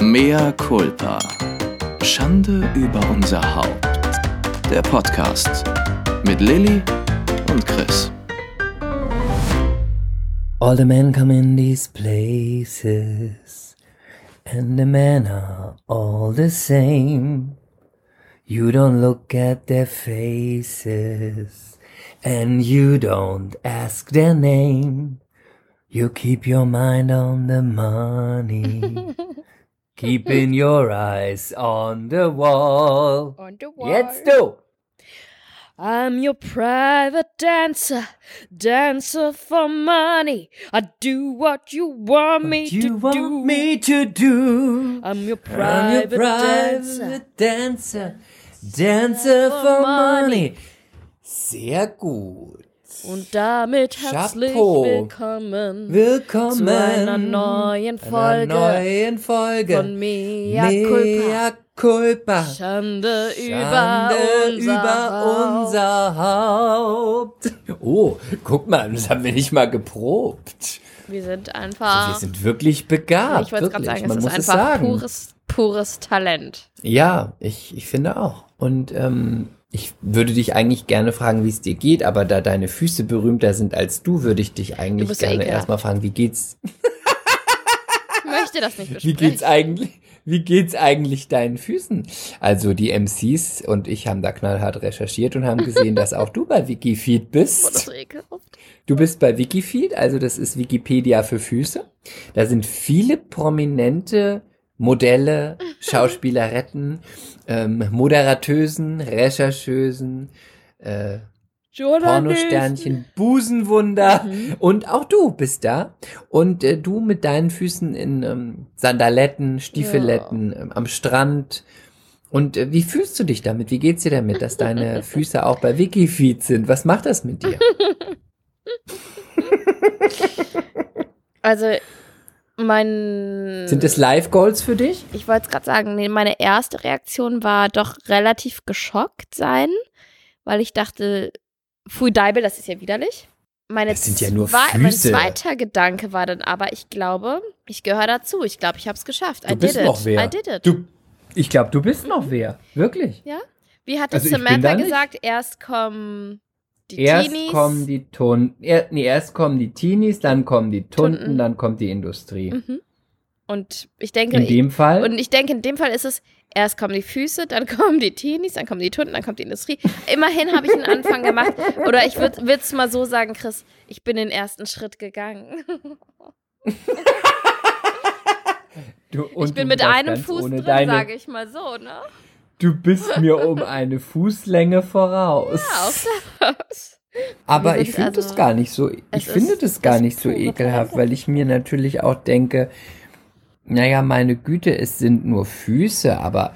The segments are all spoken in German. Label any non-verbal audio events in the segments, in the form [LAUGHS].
Mea culpa. Schande über unser Haupt. Der Podcast mit Lilly und Chris. All the men come in these places, and the men are all the same. You don't look at their faces, and you don't ask their name. You keep your mind on the money, [LAUGHS] keeping your eyes on the wall. On the wall. Jetzt du! I'm your private dancer, dancer for money. I do what you want me you to want do. me to do? I'm your I'm your private dancer. dancer, dancer for money. Sehr gut. Und damit herzlich Chapeau. willkommen Willkommen zu einer neuen einer Folge neuen Folge von Mea Culpa. Mea Culpa. Schande, Schande über unser über Haupt. unser Haupt. Oh, guck mal, das haben wir nicht mal geprobt. Wir sind einfach. Wir sind wirklich begabt. ich wollte es gerade sagen, Man es ist es einfach sagen. pures, pures Talent. Ja, ich, ich finde auch. Und ähm, ich würde dich eigentlich gerne fragen, wie es dir geht, aber da deine Füße berühmter sind als du, würde ich dich eigentlich ja gerne ekelhaft. erstmal fragen, wie geht's, Ich möchte das nicht wie besprechen. geht's eigentlich, wie geht's eigentlich deinen Füßen? Also die MCs und ich haben da knallhart recherchiert und haben gesehen, dass auch du bei Wikifeed [LAUGHS] das bist. so ekelhaft. Du bist bei Wikifeed, also das ist Wikipedia für Füße. Da sind viele prominente Modelle, [LAUGHS] Schauspieleretten, ähm, Moderatösen, Rechercheusen, äh, Pornosternchen, Busenwunder und auch du bist da und äh, du mit deinen Füßen in ähm, Sandaletten, Stiefeletten ähm, am Strand und äh, wie fühlst du dich damit? Wie geht's dir damit, dass deine [LAUGHS] Füße auch bei Wikifeed sind? Was macht das mit dir? [LAUGHS] Also, mein. Sind es Live Goals für dich? Ich wollte es gerade sagen, nee, meine erste Reaktion war doch relativ geschockt sein, weil ich dachte, Pfui Deibel, das ist ja widerlich. Meine Das sind ja nur zwei- Mein Füße. zweiter Gedanke war dann aber, ich glaube, ich gehöre dazu. Ich glaube, ich habe es geschafft. I Du bist did noch wer. I did it. Du, ich glaube, du bist noch wer. Wirklich. Ja? Wie hat Also Samantha gesagt? Erst kommen die Erst Teenies. kommen die Ton, er, nee, erst kommen die Teenies, dann kommen die Tunten, Tunten. dann kommt die Industrie. Mhm. Und ich denke, In dem Fall. Und ich denke, in dem Fall ist es, erst kommen die Füße, dann [LAUGHS] kommen die Teenies, dann kommen die Tunden, dann kommt die Industrie. Immerhin habe ich einen Anfang gemacht. Oder ich würde es mal so sagen, Chris, ich bin den ersten Schritt gegangen. [LAUGHS] du, ich bin mit einem Fuß drin, sage ich mal so, ne? Du bist mir um eine Fußlänge voraus. Ja, das. Aber ich finde also- das gar nicht so, ich Es finde ist das gar nicht so ekelhaft, weil ich mir natürlich auch denke, naja, meine Güte, es sind nur Füße, aber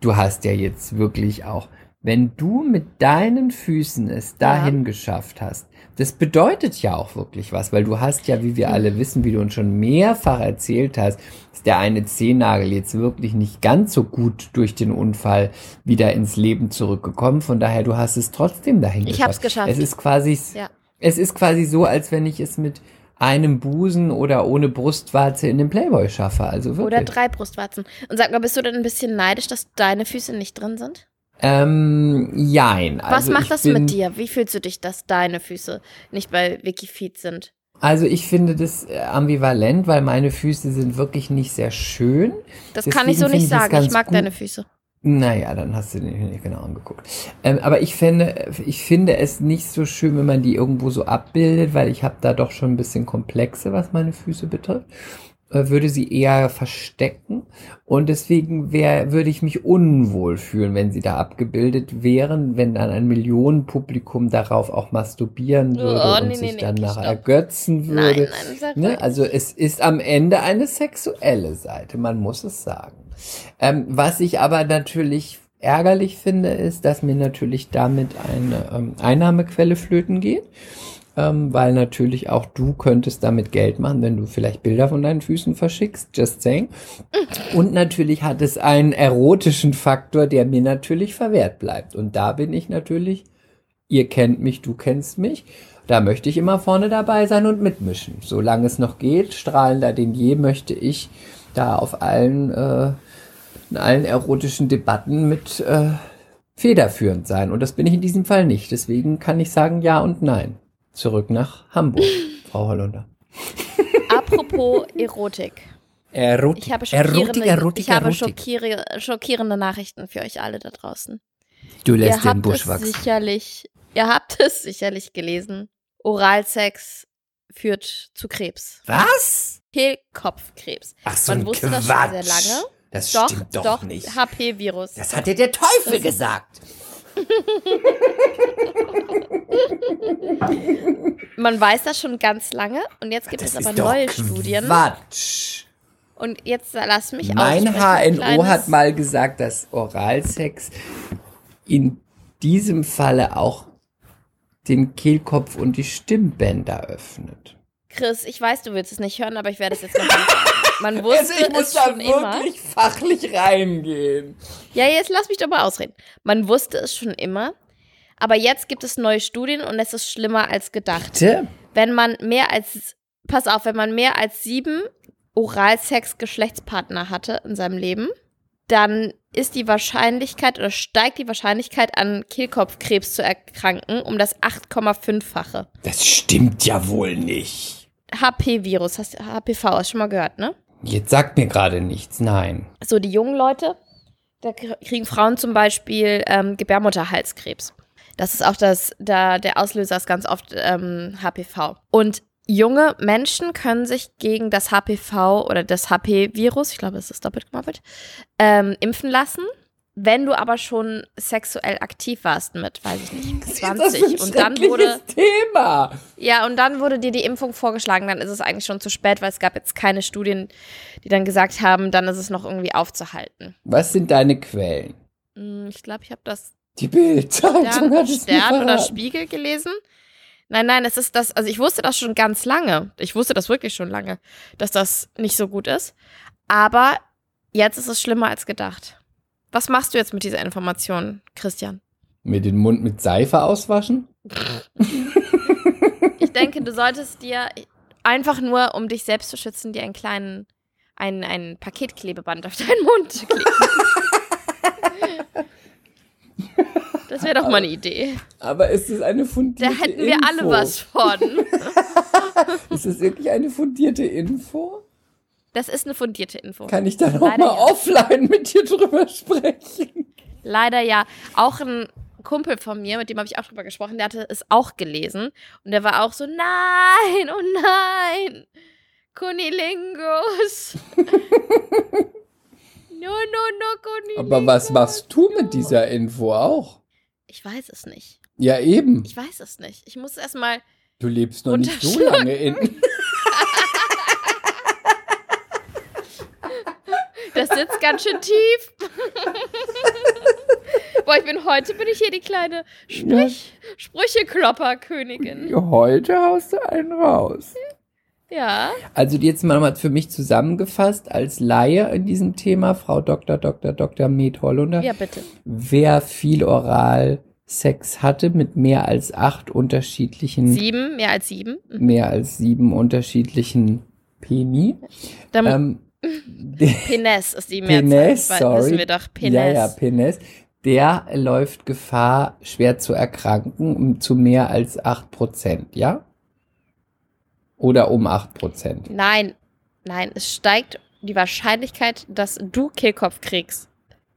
du hast ja jetzt wirklich auch, wenn du mit deinen Füßen es dahin geschafft hast, das bedeutet ja auch wirklich was, weil du hast ja, wie wir alle wissen, wie du uns schon mehrfach erzählt hast, ist der eine Zehennagel jetzt wirklich nicht ganz so gut durch den Unfall wieder ins Leben zurückgekommen. Von daher, du hast es trotzdem dahin Ich geschafft. hab's geschafft. Es ist quasi, Ja. es ist quasi so, als wenn ich es mit einem Busen oder ohne Brustwarze in den Playboy schaffe. Also wirklich. Oder drei Brustwarzen. Und sag mal, bist du denn ein bisschen neidisch, dass deine Füße nicht drin sind? Ähm, jein. Was also macht ich das bin, mit dir? Wie fühlst du dich, dass deine Füße nicht bei Wikifeed sind? Also ich finde das äh, ambivalent, weil meine Füße sind wirklich nicht sehr schön. Das kann ich Deswegen so nicht ich sagen. Ich mag gut. deine Füße. Naja, dann hast du den nicht genau angeguckt. Ähm, aber ich finde, ich finde es nicht so schön, wenn man die irgendwo so abbildet, weil ich habe da doch schon ein bisschen Komplexe, was meine Füße betrifft. Äh, Würde sie eher verstecken und deswegen wär, würde ich mich unwohl fühlen, wenn sie da abgebildet wären, wenn dann ein Millionenpublikum darauf auch masturbieren würde Oh, und nee, sich nee, dann nee, ergötzen würde. Nein, nein, sag Ne? Also es ist am Ende eine sexuelle Seite, man muss es sagen. Ähm, was ich aber natürlich ärgerlich finde, ist, dass mir natürlich damit eine ähm, Einnahmequelle flöten geht. Ähm, weil natürlich auch du könntest damit Geld machen, wenn du vielleicht Bilder von deinen Füßen verschickst, just saying. Und natürlich hat es einen erotischen Faktor, der mir natürlich verwehrt bleibt. Und da bin ich natürlich, ihr kennt mich, du kennst mich, da möchte ich immer vorne dabei sein und mitmischen. Solange es noch geht, strahlender denn je, möchte ich da auf allen, äh, in allen erotischen Debatten mit äh, federführend sein. Und das bin ich in diesem Fall nicht. Deswegen kann ich sagen ja und nein. Zurück nach Hamburg, [LAUGHS] Frau Hollunder. Apropos [LAUGHS] Erotik. Erotik, Ich habe schockierende, Erotik, ich habe Erotik. schockiere, schockierende Nachrichten für euch alle da draußen. Du Ihr lässt den habt Busch wachsen. sicherlich, ihr habt [LAUGHS] es sicherlich gelesen. Oralsex führt zu Krebs. Was? Kehlkopfkrebs. Ach so Man ein wusste das Quatsch. schon sehr lange. Das Doch, stimmt doch, doch, nicht. HP-Virus. Das hat dir der Teufel Das- gesagt. Man weiß das schon ganz lange und jetzt gibt das es aber ist doch neue Studien. Quatsch. Und jetzt lass mich Mein HNO hat mal gesagt, dass Oralsex in diesem Falle auch den Kehlkopf und die Stimmbänder öffnet. Chris, ich weiß, du willst es nicht hören, aber ich werde es jetzt sagen. Man [LAUGHS] wusste es schon immer. fachlich reingehen. Ja, jetzt lass mich doch mal ausreden. Man wusste es schon immer, aber jetzt gibt es neue Studien und es ist schlimmer als gedacht. Bitte? Wenn man mehr als, pass auf, wenn man mehr als sieben Oralsex-Geschlechtspartner hatte in seinem Leben, dann ist die Wahrscheinlichkeit oder steigt die Wahrscheinlichkeit an Kehlkopfkrebs zu erkranken um das 8,5-fache. Das stimmt ja wohl nicht. HP-Virus, hast HPV, hast du schon mal gehört, ne? Jetzt sagt mir gerade nichts, nein. So, die jungen Leute, da kriegen Frauen zum Beispiel ähm, Gebärmutterhalskrebs. Das ist auch das, da, der Auslöser ist ganz oft ähm, HPV. Und junge Menschen können sich gegen das HPV oder das HP-Virus, ich glaube, es ist doppelt gemoppelt, ähm, impfen lassen. Wenn du aber schon sexuell aktiv warst mit, weiß ich nicht, 20 und dann wurde Thema. ja, und dann wurde dir die Impfung vorgeschlagen, dann ist es eigentlich schon zu spät, weil es gab jetzt keine Studien, die dann gesagt haben, dann ist es noch irgendwie aufzuhalten. Was sind deine Quellen? Hm, Ich glaube, ich habe das Die Bildzeitung Stern, hat es Stern oder. Spiegel gelesen. Nein, nein, es ist das, also ich wusste das schon ganz lange. Ich wusste das wirklich schon lange, dass das nicht so gut ist. Aber jetzt ist es schlimmer als gedacht. Was machst du jetzt mit dieser Information, Christian? Mir den Mund mit Seife auswaschen? Ich denke, du solltest dir einfach nur, um dich selbst zu schützen, dir einen kleinen, ein, ein Paketklebeband auf deinen Mund [LAUGHS] kleben. Das wäre doch mal eine Idee. Aber ist es eine Da fundierte hätten wir Info? alle was von. [LAUGHS] Ist es wirklich eine fundierte Info? Das ist eine fundierte Info. Kann ich dann auch Leider mal ja. offline mit dir drüber sprechen? Leider ja. Auch ein Kumpel von mir, mit dem habe ich auch drüber gesprochen, der hatte es auch gelesen. Und der war auch so, nein, oh nein, Kunilingus. [LAUGHS] no, no, no, Kunilingus. Aber was machst du mit dieser Info auch? Ich weiß es nicht. Ja, eben. Ich weiß es nicht. Ich muss erstmal. Du lebst noch nicht so lange in. [LAUGHS] Das sitzt ganz schön tief. [LAUGHS] Boah, ich bin heute bin ich hier die kleine Sprich, Sprücheklopper-Königin. Heute haust du einen raus. Ja. Also jetzt mal nochmal für mich zusammengefasst als Laie in diesem Thema, Frau Dr. Dr. Dr. Med Hollunder. Ja, bitte. Wer viel Oralsex hatte mit mehr als acht unterschiedlichen, Sieben, mehr als sieben. Mhm. mehr als sieben unterschiedlichen Peni. Dann, Ähm, Penis ist die Mehrzahl. Weil- sorry. Wissen wir doch. Penis. Ja, ja, Penis. Der läuft Gefahr, schwer zu erkranken, um zu mehr als 8%, ja? Oder um 8%. Nein, nein, es steigt die Wahrscheinlichkeit, dass du Kehlkopfkrebs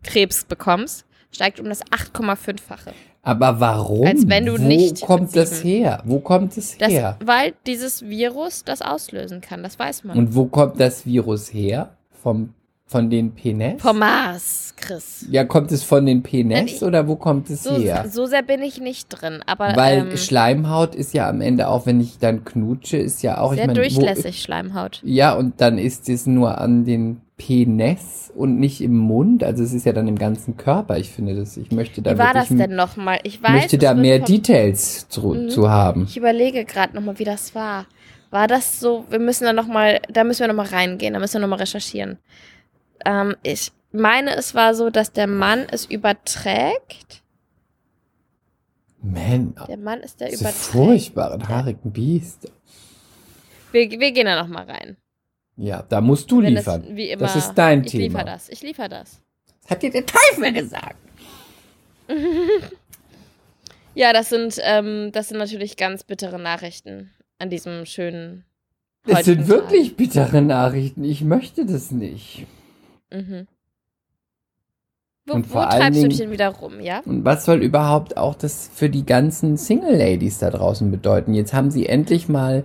Krebs bekommst, steigt um das 8,5-fache. Aber warum? Als wenn du Wo nicht kommt das her? Wo kommt es Das, her? weil dieses Virus das auslösen kann, das weiß man. Und wo kommt das Virus her? Vom, von den Penis? Vom Mars, Chris. ja, kommt es von den Penis Ich- oder wo kommt es So, her? so sehr bin ich nicht drin, aber Weil ähm, Schleimhaut ist ja am Ende, auch wenn ich dann knutsche, ist ja auch, sehr ich meine, wo, durchlässig Schleimhaut. Ja, und dann ist es nur an den Penis und nicht im Mund. Also es ist ja dann im ganzen Körper. Ich finde das, ich möchte da Wie war das denn nochmal? Ich weiß, möchte da mehr Details zu, Mhm. zu haben. Ich überlege gerade nochmal, wie das war. War das so, wir müssen da nochmal, da müssen wir nochmal reingehen, da müssen wir nochmal recherchieren. Ähm, ich meine, es war so, dass der Mann es überträgt. Man, Der Mann ist der überträgt. furchtbaren haarigen Biester. Wir, wir gehen da nochmal rein. Ja, da musst du liefern. Das, wie immer, das ist dein ich Thema. Ich liefere das. Ich liefere das. Das hat dir der Teufel gesagt. [LAUGHS] Ja, das sind, ähm, das sind natürlich ganz bittere Nachrichten an diesem schönen. Es sind wirklich bittere Nachrichten. Ich möchte das nicht. Mhm. Wo, Und wo vor allen treibst du Dingen- dich denn wieder rum, ja? Und was soll überhaupt auch das für die ganzen Single-Ladies da draußen bedeuten? Jetzt haben sie endlich mal,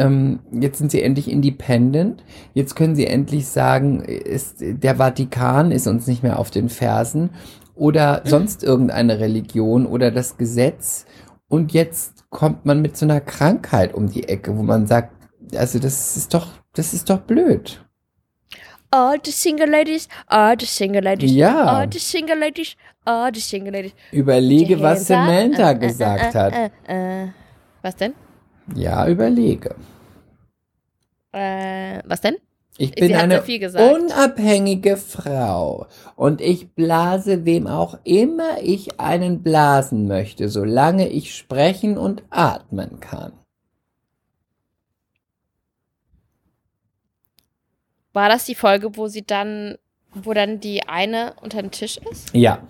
ähm, jetzt sind sie endlich independent. Jetzt können sie endlich sagen, ist, der Vatikan ist uns nicht mehr auf den Fersen oder sonst irgendeine Religion oder das Gesetz. Und jetzt kommt man mit so einer Krankheit um die Ecke, wo man sagt, also das ist doch, das ist doch blöd. All the single ladies, all the single ladies, Ja. all the single ladies, all the single ladies. Überlege, was. Samantha Äh, äh, gesagt äh, hat. Was denn? Ja, überlege. Äh, was denn? Ich bin eine unabhängige Frau und ich blase wem auch immer ich einen blasen möchte, solange ich sprechen und atmen kann. War das die Folge, wo sie dann, wo dann die eine unter dem Tisch ist? Ja,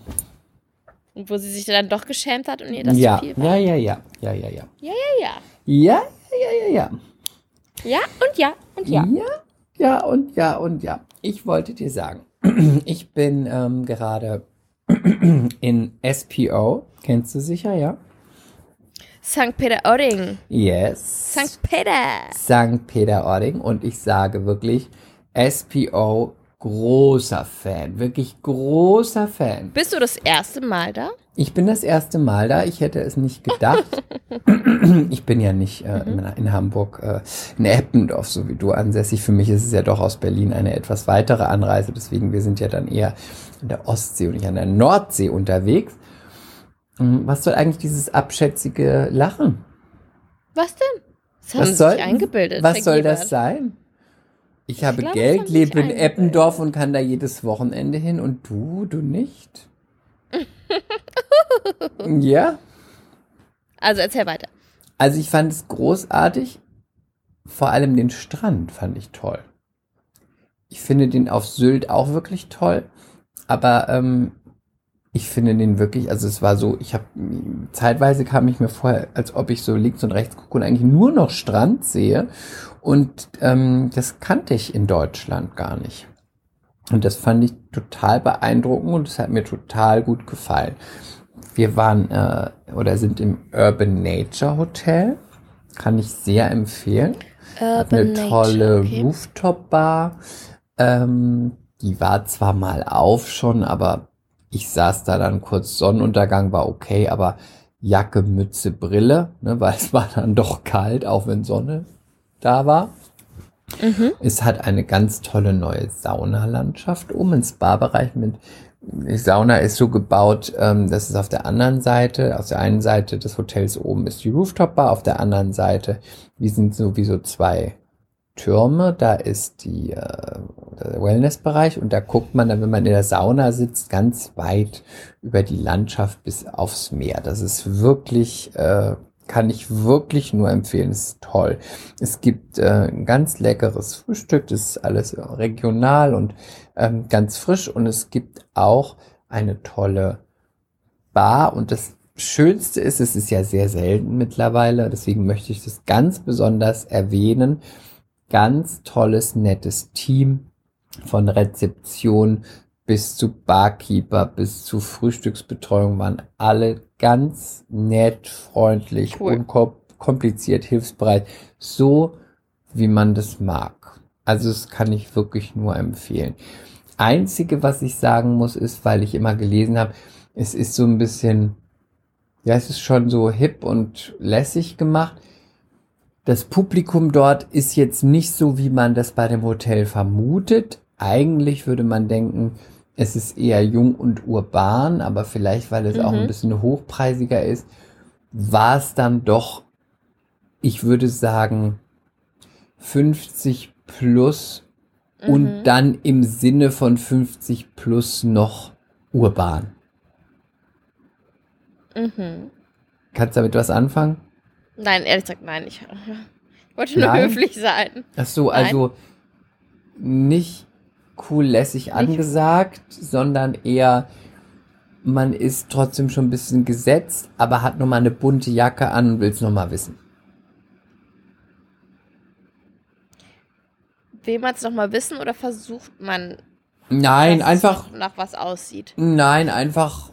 Und wo sie sich dann doch geschämt hat und ihr das ja, zu viel war? ja, ja, ja, ja, ja, ja. Ja, ja. Ja, ja, ja, ja. Ja, und ja, und ja. Ja, ja und ja und ja. Ich wollte dir sagen, [CLEARS THROAT] ich bin ähm, gerade [CLEARS THROAT] in SPO. Kennst du sicher, ja? St. Peter-Ording. Yes. St. Peter. St. Peter-Ording und ich sage wirklich SPO großer Fan, wirklich großer Fan. Bist du das erste Mal da? Ich bin das erste Mal da, ich hätte es nicht gedacht. [LAUGHS] ich bin ja nicht äh, in, in Hamburg, äh, in Eppendorf, so wie du ansässig. Für mich ist es ja doch aus Berlin eine etwas weitere Anreise, deswegen wir sind ja dann eher an der Ostsee und nicht an der Nordsee unterwegs. Hm, Was soll eigentlich dieses abschätzige Lachen? Was denn? Das haben Was soll, sich eingebildet. was soll das sein? Ich habe glaube, das Geld, lebe in. Eppendorf und kann da jedes Wochenende hin und du, du nicht? [LAUGHS] ja? Also erzähl weiter. Also ich fand es großartig. Vor allem den Strand fand ich toll. Ich finde den auf Sylt auch wirklich toll. Aber ähm, ich finde den wirklich, also es war so, ich habe zeitweise kam ich mir vor, als ob ich so links und rechts gucke und eigentlich nur noch Strand sehe. Und ähm, das kannte ich in Deutschland gar nicht. Und das fand ich total beeindruckend und es hat mir total gut gefallen. Wir waren äh, oder sind im Urban Nature Hotel. Kann ich sehr empfehlen. Hat eine Urban tolle okay. Rooftop-Bar. Ähm, die war zwar mal auf schon, aber ich saß da dann kurz Sonnenuntergang, war okay, aber Jacke, Mütze, Brille, ne, weil es war dann doch kalt, auch wenn Sonne da war. Mhm. Es hat eine ganz tolle neue Saunalandschaft um ins Barbereich mit die Sauna ist so gebaut, ähm, dass es auf der anderen Seite, auf der einen Seite des Hotels oben ist die Rooftop-Bar, auf der anderen Seite, die sind sowieso zwei Türme, da ist die, äh, der Wellnessbereich und da guckt man dann, wenn man in der Sauna sitzt, ganz weit über die Landschaft bis aufs Meer. Das ist wirklich, äh, kann ich wirklich nur empfehlen. Es ist toll. Es gibt äh, ein ganz leckeres Frühstück, das ist alles regional und ähm, ganz frisch und es gibt auch eine tolle Bar und das Schönste ist, es ist ja sehr selten mittlerweile, deswegen möchte ich das ganz besonders erwähnen. Ganz tolles, nettes Team von Rezeption bis zu Barkeeper, bis zu Frühstücksbetreuung waren alle ganz nett, freundlich, Cool. unkompliziert, hilfsbereit. So, wie man das mag. Also, das kann ich wirklich nur empfehlen. Einzige, was ich sagen muss, ist, weil ich immer gelesen habe, es ist so ein bisschen, ja, es ist schon so hip und lässig gemacht. Das Publikum dort ist jetzt nicht so, wie man das bei dem Hotel vermutet. Eigentlich würde man denken, es ist eher jung und urban, aber vielleicht, weil es auch ein Mhm. bisschen hochpreisiger ist, war es dann doch, ich würde sagen, 50 plus und Mhm. dann im Sinne von 50 plus noch urban. Mhm. Kannst du damit was anfangen? Nein, ehrlich gesagt, nein. Ich, ich [LAUGHS] wollte nur Nein? höflich sein. Ach so, Nein. also nicht cool lässig angesagt, sondern eher man ist trotzdem schon ein bisschen gesetzt, aber hat nochmal eine bunte Jacke an und will es nochmal wissen. Will man es nochmal wissen oder versucht man, Nein, einfach, nach was aussieht? nein, einfach,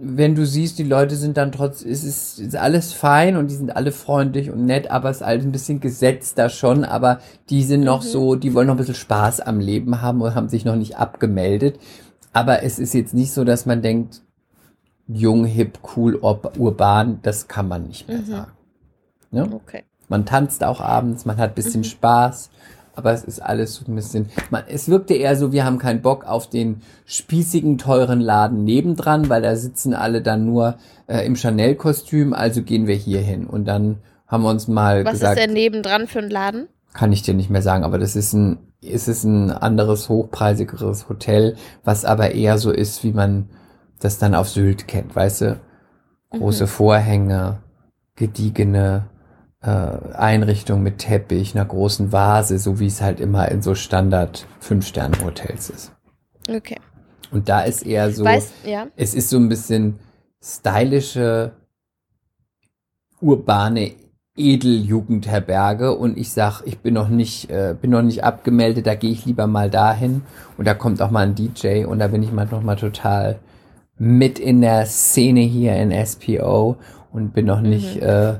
wenn du siehst, die Leute sind dann trotz, es ist, ist alles fein und die sind alle freundlich und nett, aber es ist alles ein bisschen gesetzter schon, aber die sind noch so, die wollen noch ein bisschen Spaß am Leben haben und haben sich noch nicht abgemeldet. Aber es ist jetzt nicht so, dass man denkt, jung, hip, cool, ur- urban, das kann man nicht mehr Mhm. sagen. Ne? Okay. Man tanzt auch abends, man hat ein bisschen Spaß, aber es ist alles so ein bisschen. Man, es wirkte eher so, wir haben keinen Bock auf den spießigen, teuren Laden nebendran, weil da sitzen alle dann nur äh, im Chanel-Kostüm, also gehen wir hier hin. Und dann haben wir uns mal Was gesagt, ist denn nebendran für ein Laden? kann ich dir nicht mehr sagen, aber das ist ein, ist es ein anderes, hochpreisigeres Hotel, was aber eher so ist, wie man das dann auf Sylt kennt, weißt du? Große Mhm. Vorhänge, gediegene Einrichtung mit Teppich, einer großen Vase, so wie es halt immer in so Standard Fünf-Sterne-Hotels ist. Okay. Und da ist eher so, Weißt, ja. es ist so ein bisschen stylische, urbane Edeljugendherberge und ich sag, ich bin noch nicht, äh, bin noch nicht abgemeldet, da gehe ich lieber mal dahin und da kommt auch mal ein DJ und da bin ich mal noch mal total mit in der Szene hier in SPO und bin noch nicht, Mhm. äh,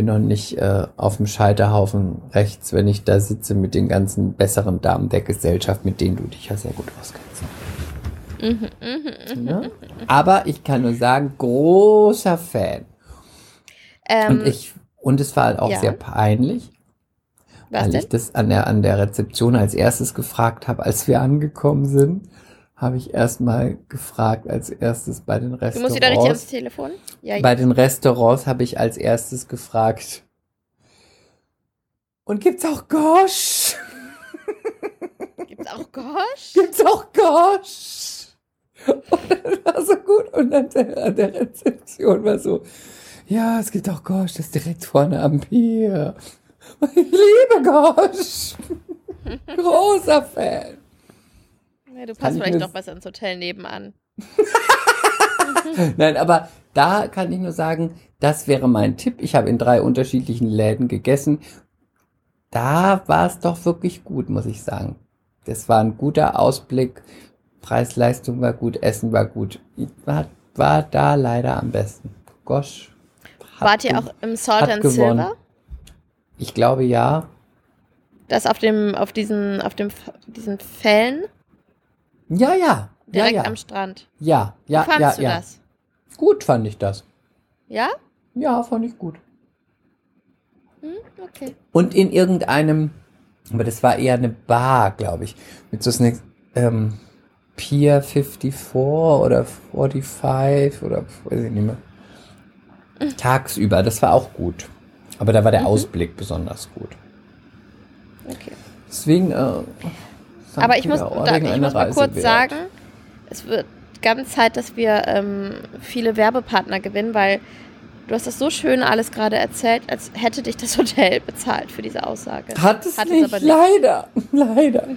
bin noch nicht äh, auf dem Scheiterhaufen rechts, wenn ich da sitze mit den ganzen besseren Damen der Gesellschaft, mit denen du dich ja sehr gut auskennst. Mhm, mhm. Ne? Aber ich kann nur sagen, großer Fan. Ähm, Und ich, und es war halt auch ja. sehr peinlich, was weil denn? ich das an der, an der Rezeption als erstes gefragt habe, als wir angekommen sind, habe ich erstmal gefragt, als erstes bei den Du musst wieder richtig ans Restaurants. Telefon. Ja, Bei den Restaurants habe ich als erstes gefragt. Und gibt's auch Gosh? gibt's auch Gosh? Gibt's auch Gosh? Und das war so gut. Und dann der, an der Rezeption war so, ja, es gibt auch Gosh, das ist direkt vorne am Pier. Ich liebe Gosh. [LAUGHS] Großer Fan. Ja, du passt ich vielleicht doch besser ins Hotel nebenan. [LAUGHS] Nein, aber da kann ich nur sagen, das wäre mein Tipp. Ich habe in drei unterschiedlichen Läden gegessen. Da war es doch wirklich gut, muss ich sagen. Das war ein guter Ausblick. Preis-Leistung war gut, Essen war gut. Ich War, war da leider am besten. Gosh. Wart ihr auch im Salt and gewonnen. Silver? Ich glaube ja. Das auf dem, auf diesen, auf dem, diesen Fällen Ja, ja. Ja, direkt ja. am Strand. Ja, ja, Wie fandst ja, du ja. das? Gut fand ich das. Ja? Ja, fand ich gut. Hm, okay. Und in irgendeinem, aber das war eher eine Bar, glaube ich, mit so einem ähm, Pier 54 oder 45 oder weiß ich nicht mehr. Tagsüber, das war auch gut. Aber da war der Mhm. Ausblick besonders gut. okay. Deswegen, äh, St. Aber ich muss, da, ich muss mal Reise kurz wert. sagen, es wird ganz Zeit, dass wir ähm, viele Werbepartner gewinnen, weil du hast das so schön alles gerade erzählt, als hätte dich das [LAUGHS] Hotel bezahlt für diese Aussage. Hat es Hat es nicht, aber nicht. leider, [LAUGHS] leider.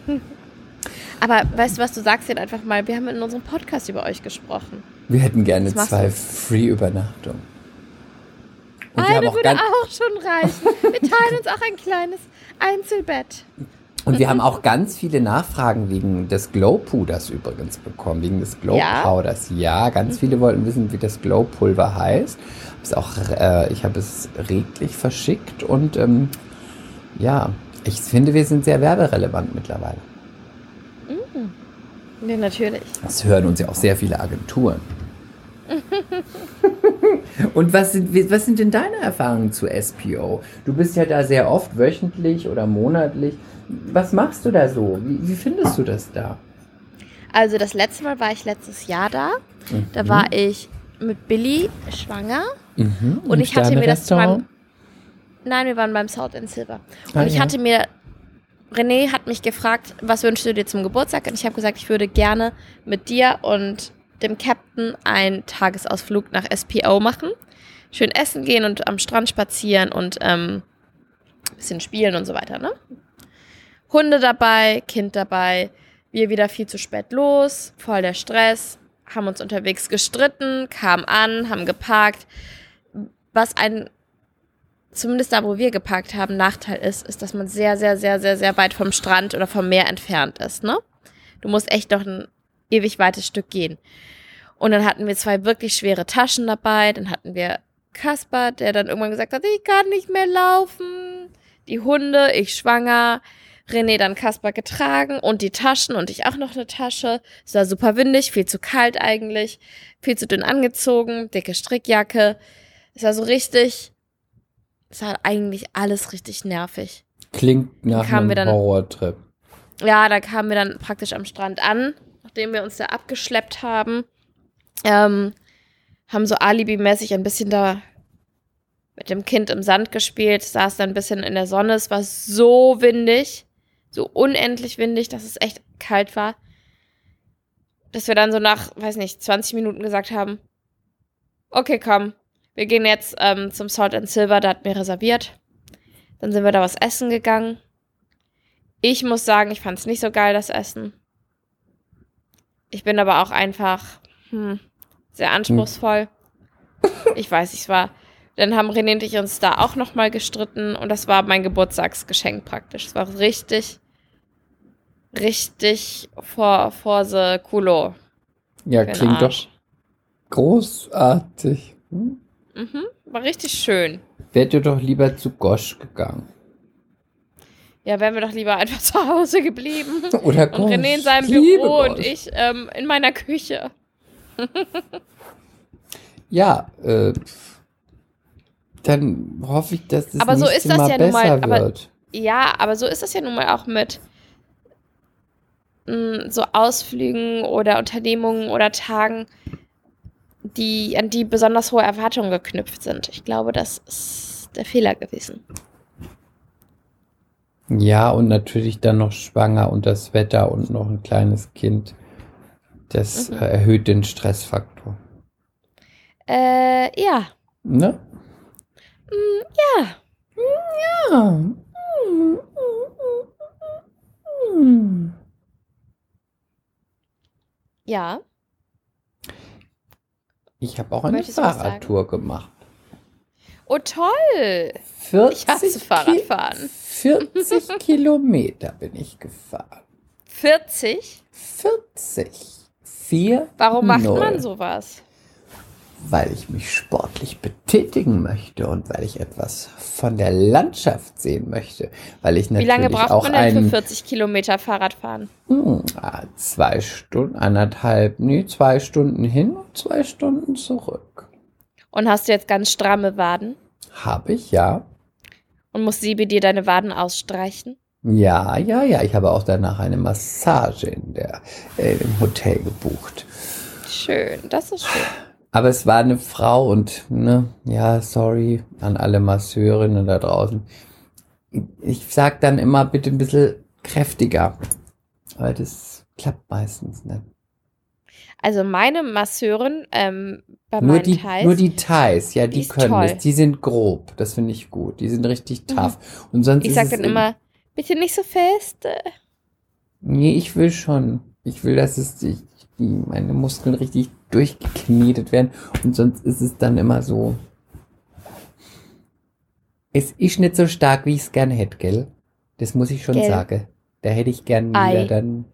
Aber weißt du was, du sagst jetzt einfach mal, wir haben in unserem Podcast über euch gesprochen. Wir hätten gerne zwei? Free-Übernachtungen. Eine würde auch schon reichen. Wir teilen uns auch ein kleines Einzelbett. [LAUGHS] Und wir haben auch ganz viele Nachfragen wegen des Glow-Puders übrigens bekommen, wegen des Glow-Powders. Ja? ganz viele wollten wissen, wie das Glow-Pulver heißt. Hab's auch, äh, ich habe es reglich verschickt und ähm, ja, ich finde, wir sind sehr werberelevant mittlerweile. Ja, natürlich. Das hören uns ja auch sehr viele Agenturen. [LAUGHS] Und was sind, was sind denn deine Erfahrungen zu SPO? Du bist ja da sehr oft wöchentlich oder monatlich. Was machst du da so? Wie, wie findest du das da? Also das letzte Mal war ich letztes Jahr da. Da war ich mit Billy schwanger. Mhm. Und ich hatte mir das meinem. Nein, wir waren beim Salt and Silver. Und Ah, ich ja. hatte mir. René hat mich gefragt, was wünschst du dir zum Geburtstag? Und ich habe gesagt, ich würde gerne mit dir und dem Captain einen Tagesausflug nach SPO machen. Schön essen gehen und am Strand spazieren und ähm, ein bisschen spielen und so weiter, ne? Hunde dabei, Kind dabei, wir wieder viel zu spät los, voll der Stress, haben uns unterwegs gestritten, kamen an, haben geparkt. Was ein, zumindest da, wo wir geparkt haben, Nachteil ist, ist, dass man sehr, sehr, sehr, sehr, sehr weit vom Strand oder vom Meer entfernt ist, ne? Du musst echt noch ein ewig weites Stück gehen. Und dann hatten wir zwei wirklich schwere Taschen dabei. Dann hatten wir Kaspar, der dann irgendwann gesagt hat, ich kann nicht mehr laufen. Die Hunde, ich schwanger. René dann Kaspar getragen und die Taschen und ich auch noch eine Tasche. Es war super windig, viel zu kalt eigentlich, viel zu dünn angezogen, dicke Strickjacke. Es war so richtig, es war eigentlich alles richtig nervig. Klingt nach wir einem dann- Horrortrip. Ja, da kamen wir dann praktisch am Strand an, nachdem wir uns da abgeschleppt haben. Ähm, haben so alibimäßig ein bisschen da mit dem Kind im Sand gespielt, saß dann ein bisschen in der Sonne. Es war so windig, so unendlich windig, dass es echt kalt war. Dass wir dann so nach, weiß nicht, 20 Minuten gesagt haben, okay, komm, wir gehen jetzt ähm, zum Salt and Silver, da hat mir reserviert. Dann sind wir da was essen gegangen. Ich muss sagen, ich fand es nicht so geil, das Essen. Ich bin aber auch einfach hm, sehr anspruchsvoll. [LAUGHS] Ich weiß, ich war. Dann haben René und ich uns da auch nochmal gestritten und das war mein Geburtstagsgeschenk praktisch. Es war richtig, richtig vor, vor the culo. Ja, für klingt doch großartig. Hm? Mhm, war richtig schön. Wärt ihr doch lieber zu Gosch gegangen. Ja, wären wir doch lieber einfach zu Hause geblieben. [LAUGHS] Oder Und René in seinem Büro und Gosch. ich ähm, in meiner Küche. Ja, äh, dann hoffe ich, dass es Aber so ist das Mal ja nun besser mal, aber- wird. Ja, aber so ist das ja nun mal auch mit mh, so Ausflügen oder Unternehmungen oder Tagen, die, an die besonders hohe Erwartungen geknüpft sind. Ich glaube, das ist der Fehler gewesen. Ja, und natürlich dann noch schwanger und das Wetter und noch ein kleines Kind. Das Mhm. äh, erhöht den Stressfaktor. Äh, ja. Ne? Ja. Ja. Ja. Ich habe auch eine Möchtest Fahrradtour gemacht. Oh, toll. 40 Ich hasse Fahrradfahren. Ki 40 [LAUGHS] Kilometer bin ich gefahren. 40? 40. 4. Warum macht man sowas? Weil ich mich sportlich betätigen möchte und weil ich etwas von der Landschaft sehen möchte. Weil ich Wie natürlich lange braucht auch man denn einen für 40 Kilometer Fahrradfahren? Hm, ah, zwei Stunden, anderthalb, nee, zwei Stunden hin und zwei Stunden zurück. Und hast du jetzt ganz stramme Waden? Habe ich, ja. Und muss Sibi dir deine Waden ausstreichen? Ja, ja, ja. Ich habe auch danach eine Massage in der, äh, im Hotel gebucht. Schön, das ist schön. Aber es war eine Frau und, ne, ja, sorry an alle Masseurinnen da draußen. Ich sag dann immer bitte ein bisschen kräftiger. Aber das klappt meistens nicht. Also meine Masseurin ähm, bei Nur meinen die, Thais, nur die Thais, ja, die, die können toll. das. Die sind grob. Das finde ich gut. Die sind richtig tough. Und sonst ich ist sag es dann immer, bitte nicht so fest. Nee, ich will schon. Ich will, dass es die, meine Muskeln richtig durchgeknetet werden. Und sonst ist es dann immer so. Es ist nicht so stark, wie ich es gern hätte, gell? Das muss ich schon Gell. sagen. Da hätte ich gern wieder dann.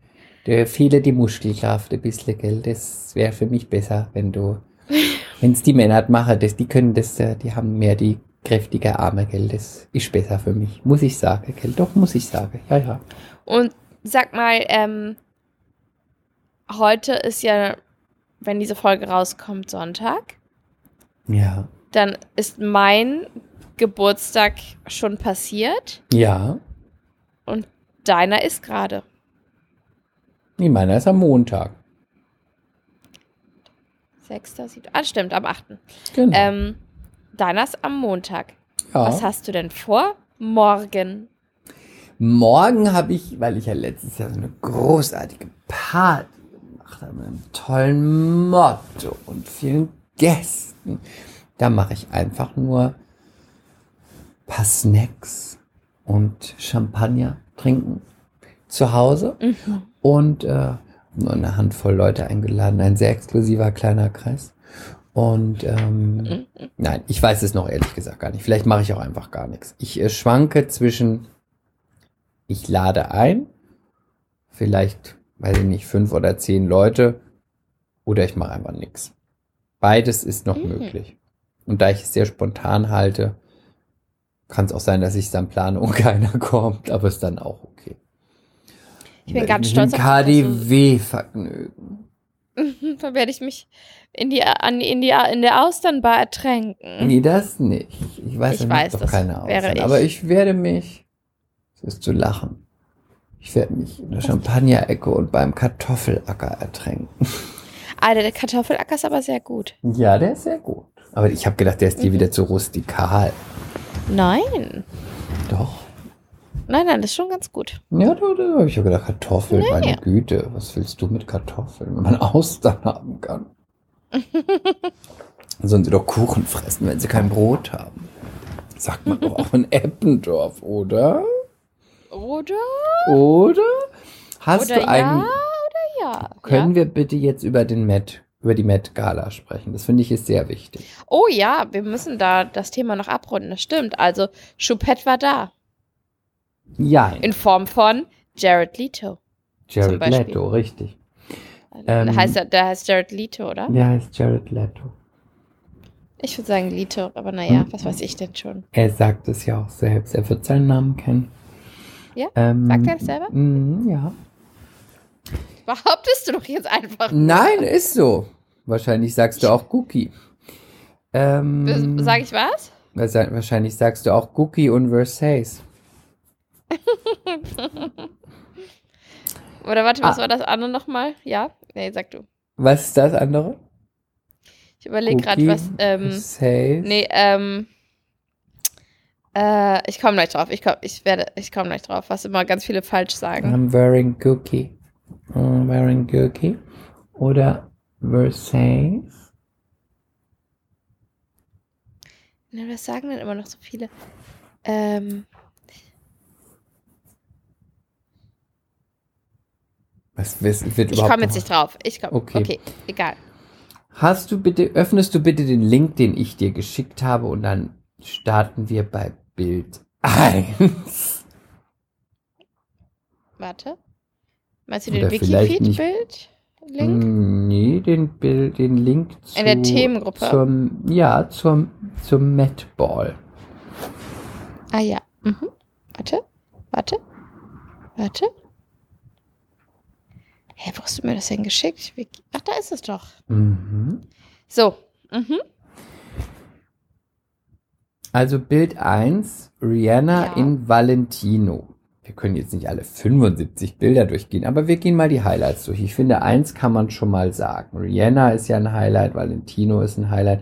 Da fehle die Muskelkraft ein bisschen, gell? Das wäre für mich besser, wenn du. [LAUGHS] Wenn es die Männer machen, das, die können das, die haben mehr die kräftige Arme, gell? Das ist besser für mich. Muss ich sagen, gell? Doch, muss ich sagen. Ja, ja. Und sag mal, ähm, heute ist ja, wenn diese Folge rauskommt, Sonntag. Ja. Dann ist mein Geburtstag schon passiert Ja. und deiner ist gerade. Nee, meiner ist am Montag. Sechster, siebter. Ah, stimmt, am 8. Genau. Ähm, deiner ist am Montag. ja. Was hast du denn vor? Morgen. Morgen habe ich, weil ich ja letztes Jahr so eine großartige Party habe, mit einem tollen Motto und vielen Gästen, da mache ich einfach nur ein paar Snacks und Champagner trinken zu Hause Mhm. und äh, nur eine Handvoll Leute eingeladen, ein sehr exklusiver kleiner Kreis. Und ähm, Mhm. nein, ich weiß es noch ehrlich gesagt gar nicht. Vielleicht mache ich auch einfach gar nichts. Ich äh, schwanke zwischen, ich lade ein, vielleicht, weiß ich nicht, fünf oder zehn Leute, oder ich mache einfach nichts. Beides ist noch Mhm. möglich. Und da ich es sehr spontan halte, kann es auch sein, dass ich es dann plane und [LAUGHS] keiner kommt, aber ist dann auch okay. Ich bin ganz stolz auf dich, dass du- KDW vergnügen. [LAUGHS] Dann werde ich mich in die, an, in die in der Austernbar ertränken. Nee, das nicht. Ich weiß, Ich da weiß, doch das keine Ausnahme. ich. Aber ich werde mich, es ist zu lachen, ich werde mich in der Champagnerecke und beim Kartoffelacker ertränken. [LAUGHS] Alter, der Kartoffelacker ist aber sehr gut. Ja, der ist sehr gut. Aber ich habe gedacht, der ist dir Mhm. wieder zu rustikal. Nein. Doch. Nein, nein, das ist schon ganz gut. Ja, da, da habe ich ja gedacht, Kartoffeln, Nee. meine Güte. Was willst du mit Kartoffeln, wenn man [LAUGHS] Austern haben kann? [LAUGHS] Sollen sie doch Kuchen fressen, wenn sie kein Brot haben. Sagt man doch auch in Eppendorf, oder? Oder? Oder? Hast oder du einen. ja, oder ja. Können ja. wir bitte jetzt über den Met, über die Met Gala sprechen? Das finde ich ist sehr wichtig. Oh ja, wir müssen da das Thema noch abrunden. Das stimmt. Also, Choupette war da. Ja, In Form von Jared Leto. Jared. Leto, richtig. der, Ähm, heißt, er- der heißt Jared Leto, oder? Der heißt Jared Leto. Ich würde sagen Leto, aber naja, Hm. was weiß ich denn schon. Er sagt es ja auch selbst. Er wird seinen Namen kennen. Ja? Ähm, Sagt er das selber? mm, Ja. Behauptest du doch jetzt einfach. Nein, ist so. Wahrscheinlich sagst du auch Cookie. Ähm, Sag ich was? Wahrscheinlich- sagst du auch Cookie und Versace. [LAUGHS] Oder warte, was Ah. war das andere nochmal? Ja? Nee, sag du. Was ist das andere? Ich überlege gerade, was. Ähm, Versace. nee, ähm. Äh, ich komme gleich drauf. Ich komme ich werde, ich komme gleich drauf, was immer ganz viele falsch sagen. I'm wearing cookie. I'm wearing cookie. Oder Versace. Na, was sagen denn immer noch so viele? Ähm, Was wird, wird ich komme jetzt nicht drauf. Ich komme. Okay. Okay. egal. Hast du bitte, öffnest du bitte den Link, den ich dir geschickt habe und dann starten wir bei Bild 1. Warte. Meinst du den vielleicht nicht- Wikifeed-Bild-Link? Nee, den Bild, den Link zu, In der Themengruppe? Zum, ja, zum, zum Met Ball. Ah ja. Mhm. Warte. Warte. Warte. Hä, wo hast du mir das denn geschickt? Ach, da ist es doch. Mhm. So. Mhm. Also Bild 1, Rihanna Ja. in Valentino. Wir können jetzt nicht alle 75 Bilder durchgehen, aber wir gehen mal die Highlights durch. Ich finde, eins kann man schon mal sagen. Rihanna ist ja ein Highlight, Valentino ist ein Highlight.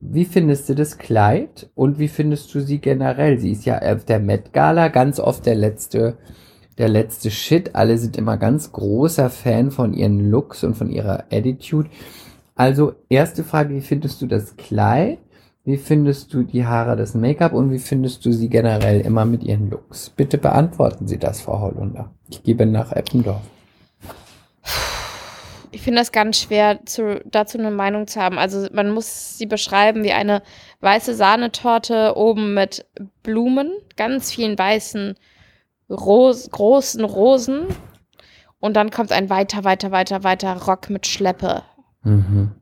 Wie findest du das Kleid und wie findest du sie generell? Sie ist ja auf der Met Gala ganz oft der letzte, der letzte Shit. Alle sind immer ganz großer Fan von ihren Looks und von ihrer Attitude. Also, erste Frage, wie findest du das Kleid? Wie findest du die Haare, das Make-up und wie findest du sie generell immer mit ihren Looks? Bitte beantworten Sie das, Frau Hollunder. Ich gebe nach Eppendorf. Ich finde das ganz schwer, zu, dazu eine Meinung zu haben. Also man muss sie beschreiben wie eine weiße Sahnetorte oben mit Blumen, ganz vielen weißen, Ros großen Rosen. Und dann kommt ein weiter, weiter, weiter, weiter Rock mit Schleppe. Mhm.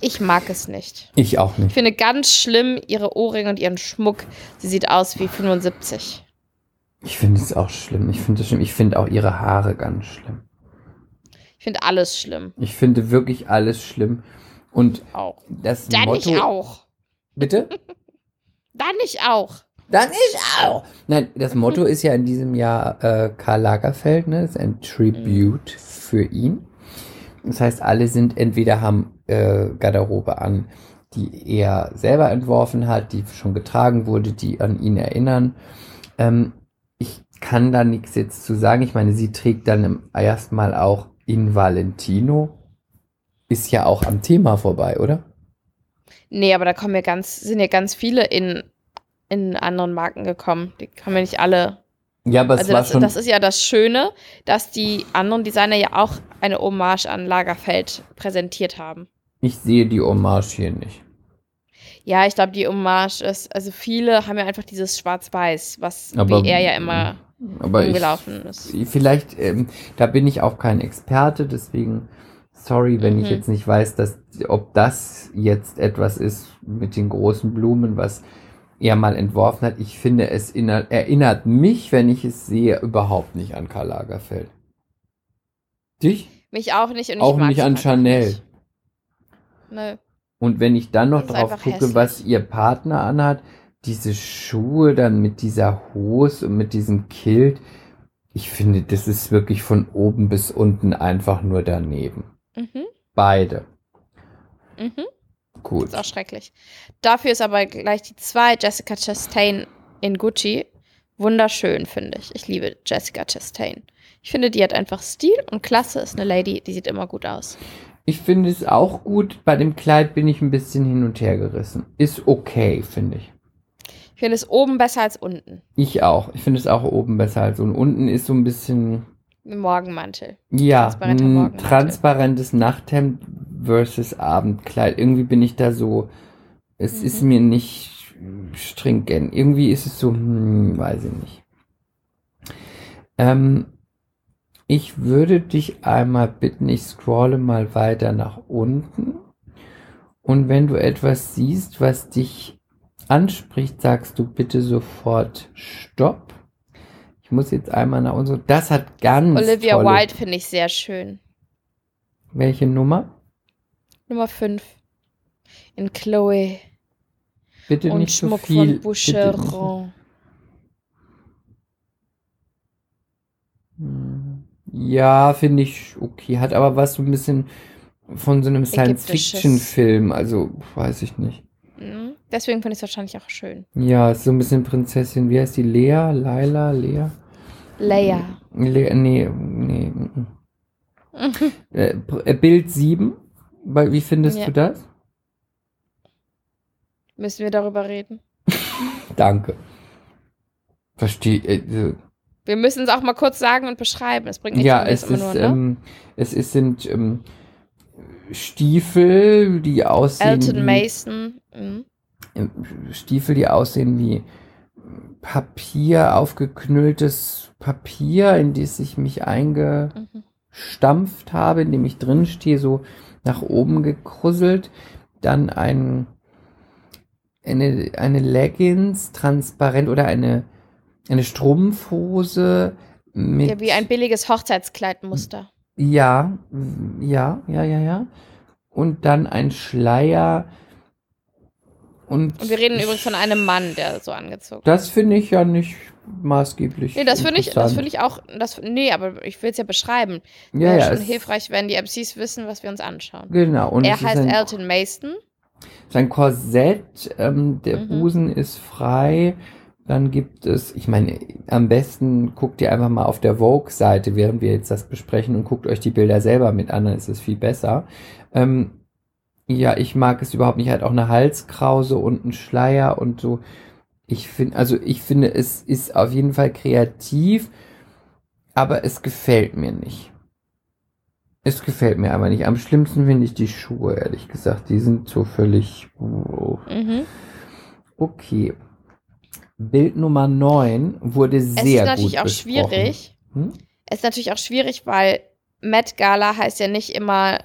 Ich mag es nicht. Ich auch Ich nicht. finde ganz schlimm ihre Ohrringe und ihren Schmuck. Sie sieht aus wie 75. Ich finde es auch schlimm. Ich finde es schlimm. Ich finde auch ihre Haare ganz schlimm. Ich finde alles schlimm. Ich finde wirklich alles schlimm. Und Auch. das Dann Motto. ich auch. Bitte? [LAUGHS] Dann ich auch. Dann ich auch. Nein, das Motto ist ja in diesem Jahr äh, Karl Lagerfeld, ne? Das ist ein Tribute für ihn. Das heißt, alle sind entweder haben äh, Garderobe an, die er selber entworfen hat, die schon getragen wurde, die an ihn erinnern. Ähm, ich kann da nichts jetzt zu sagen. Ich meine, sie trägt dann erstmal auch in Valentino. Ist ja auch am Thema vorbei, oder? Nee, aber da kommen ja ganz, sind ja ganz viele in, in anderen Marken gekommen. Die haben ja nicht alle Ja, aber es Also war das, schon. das ist ja das Schöne, dass die anderen Designer ja auch eine Hommage an Lagerfeld präsentiert haben. ich sehe die Hommage hier nicht. Ja, ich glaube, die Hommage ist, also viele haben ja einfach dieses Schwarz-Weiß, was Aber- wie er ja immer Aber ich, rumgelaufen ist. vielleicht, ähm, da bin ich auch kein Experte, deswegen sorry, wenn ich Mhm. jetzt nicht weiß, dass, ob das jetzt etwas ist mit den großen Blumen, was er mal entworfen hat. Ich finde, es inner- erinnert mich, wenn ich es sehe, überhaupt nicht an Karl Lagerfeld. Dich? Mich auch nicht und Auch nicht an Chanel. nicht. Nö. Und wenn ich dann noch drauf gucke, hässlich. was ihr Partner anhat, diese Schuhe dann mit dieser Hose und mit diesem Kilt, ich finde, das ist wirklich von oben bis unten einfach nur daneben. Mhm. Beide. Mhm. Gut. Ist auch schrecklich. Dafür ist aber gleich die zwei Jessica Chastain in Gucci wunderschön, finde ich. Ich liebe Jessica Chastain. Ich finde, die hat einfach Stil und Klasse, ist eine Lady, die sieht immer gut aus. Ich finde es auch gut. Bei dem Kleid bin ich ein bisschen hin und her gerissen. Ist okay, finde ich. Ich finde es oben besser als unten. Ich auch. Ich finde es auch oben besser als und unten ist so ein bisschen Morgenmantel. Ja, ein Morgenmantel. transparentes Nachthemd versus Abendkleid. Irgendwie bin ich da so, es Mhm. ist mir nicht stringent. Irgendwie ist es so, hm, weiß ich nicht. Ähm, ich würde dich einmal bitten, ich scrolle mal weiter nach unten. Und wenn du etwas siehst, was dich anspricht, sagst du bitte sofort Stopp. Ich muss jetzt einmal nach unten. Das hat ganz Olivia tolle Wilde finde ich sehr schön. welche Nummer? Nummer 5. In Chloe. Bitte und nicht so Schmuck viel. von. Boucheron. Hm. Ja, finde ich okay. Hat aber was so ein bisschen von so einem. Science-Fiction-Film. Also, weiß ich nicht. Deswegen finde ich es wahrscheinlich auch schön. Ja, ist so ein bisschen Prinzessin. Wie heißt die? Lea? Laila? Lea? Leia. Le nee, nee. [LAUGHS] Äh, äh, Bild 7. Weil- Wie findest Ja. du das? Müssen wir darüber reden? [LAUGHS] Danke. Verstehe. Äh, Wir müssen es auch mal kurz sagen und beschreiben. Es bringt nichts, Ja, es immer ist, nur, ne? ähm, es ist, sind ähm, Stiefel, die aussehen Elton Mason. Mhm. Stiefel, die aussehen wie Papier, aufgeknülltes Papier, in das ich mich eingestampft habe, in dem ich drin stehe, so nach oben gekrusselt. Dann ein, eine, eine Leggings, transparent oder eine, eine Strumpfhose mit. Ja, wie ein billiges Hochzeitskleidmuster. Ja, ja, ja, ja, ja. Und dann ein Schleier. Und, Und wir reden übrigens von einem Mann, der so angezogen ist. Das finde ich ja nicht maßgeblich. Nee, das finde ich, das finde ich auch, das, nee, aber ich will es ja beschreiben. Ja, Wäre ja, schon hilfreich, wenn die MCs wissen, was wir uns anschauen. Genau. Und er heißt ein, Elton Mason. sein Korsett, ähm, der Mhm. Busen ist frei. Dann gibt es, ich meine, am besten guckt ihr einfach mal auf der Vogue-Seite, während wir jetzt das besprechen und guckt euch die Bilder selber mit an, dann ist es viel besser. Ähm, ja, ich mag es überhaupt nicht. Hat auch eine Halskrause und einen Schleier und so. Ich finde, also ich finde, es ist auf jeden Fall kreativ, aber es gefällt mir nicht. Es gefällt mir aber nicht. Am schlimmsten finde ich die Schuhe, ehrlich gesagt. Die sind so völlig. oh. Mhm. Okay. Bild Nummer 9 wurde Es sehr ist natürlich gut auch besprochen. schwierig. Hm? Es ist natürlich auch schwierig, weil Met Gala heißt ja nicht immer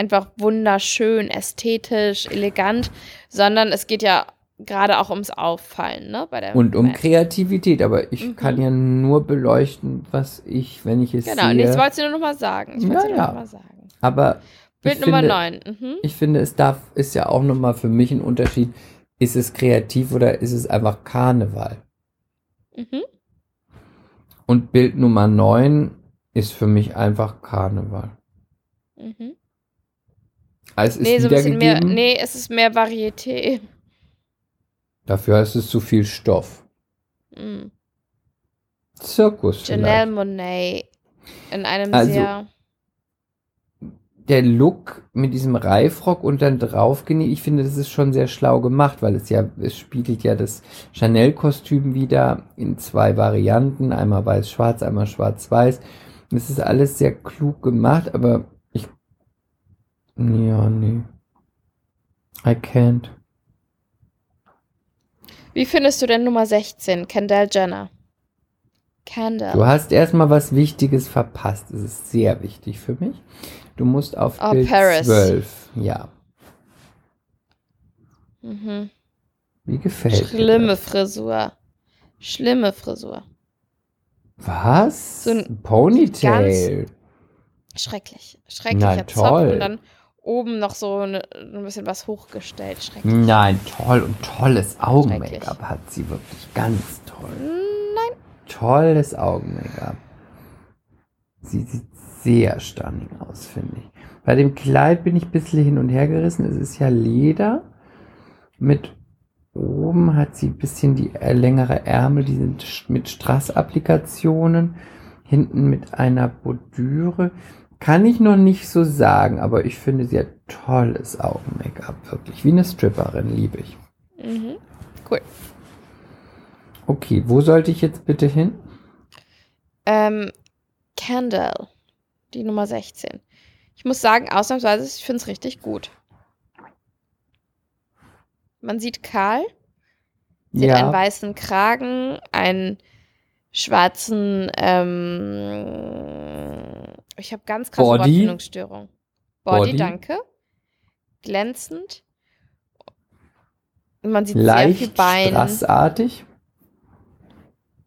einfach wunderschön, ästhetisch, elegant, sondern es geht ja gerade auch ums Auffallen, ne? Bei der Und um Met. Kreativität, aber ich Mhm. kann ja nur beleuchten, was ich, wenn ich es Genau, sehe. ich wollte es dir nur noch mal sagen. Ich wollte Ja, nur ja. sagen. aber Bild ich Nummer finde, 9. Mhm. Ich finde, es darf, ist ja auch nochmal für mich ein Unterschied. Ist es kreativ oder ist es einfach Karneval? Mhm. Und Bild Nummer 9 ist für mich einfach Karneval. Mhm. Es ist Nee, so ein bisschen mehr, wiedergegeben. nee, es ist mehr Varieté. Dafür ist es zu viel Stoff. Mhm. Zirkus Janelle vielleicht. Monet in einem Also, sehr der Look mit diesem Reifrock und dann drauf genäht, ich finde, das ist schon sehr schlau gemacht, weil es ja, es spiegelt ja das Chanel-Kostüm wieder in zwei Varianten, einmal weiß-schwarz, einmal schwarz-weiß. Es ist alles sehr klug gemacht, aber ja, nee. I can't. Wie findest du denn Nummer 16, Kendall Jenner? Kendall. Du hast erstmal was Wichtiges verpasst. Das ist sehr wichtig für mich. Du musst auf Oh, Bild Paris. 12. Ja. Mhm. Wie gefällt dir Schlimme das? Frisur. Schlimme Frisur. Was? So ein Ponytail. Schrecklich. Schrecklicher Na, Zopf toll. und dann oben noch so ne, ein bisschen was hochgestellt. Schrecklich. Nein, toll und tolles. Augen-Make-up hat sie wirklich ganz toll. Nein. Tolles Augen-Make-up. Sie sieht sehr stunning aus, finde ich. Bei dem Kleid bin ich ein bisschen hin und her gerissen. Es ist ja Leder. Mit oben hat sie ein bisschen die längere Ärmel, die sind mit Strassapplikationen. Hinten mit einer Bordüre. Kann ich noch nicht so sagen, aber ich finde, sie hat tolles Augen-Make-up. Wirklich. Wie eine Stripperin, liebe ich. Mhm. Cool. Okay, wo sollte ich jetzt bitte hin? Ähm, Kendall. Die Nummer 16. Ich muss sagen, ausnahmsweise, ich finde es richtig gut. Man sieht Karl. Sie hat einen weißen Kragen, einen schwarzen, ähm, ich habe ganz krasse Body? Wortfindungsstörung. Body, Body? danke. Glänzend. Man sieht sehr viel leicht Bein. strassartig.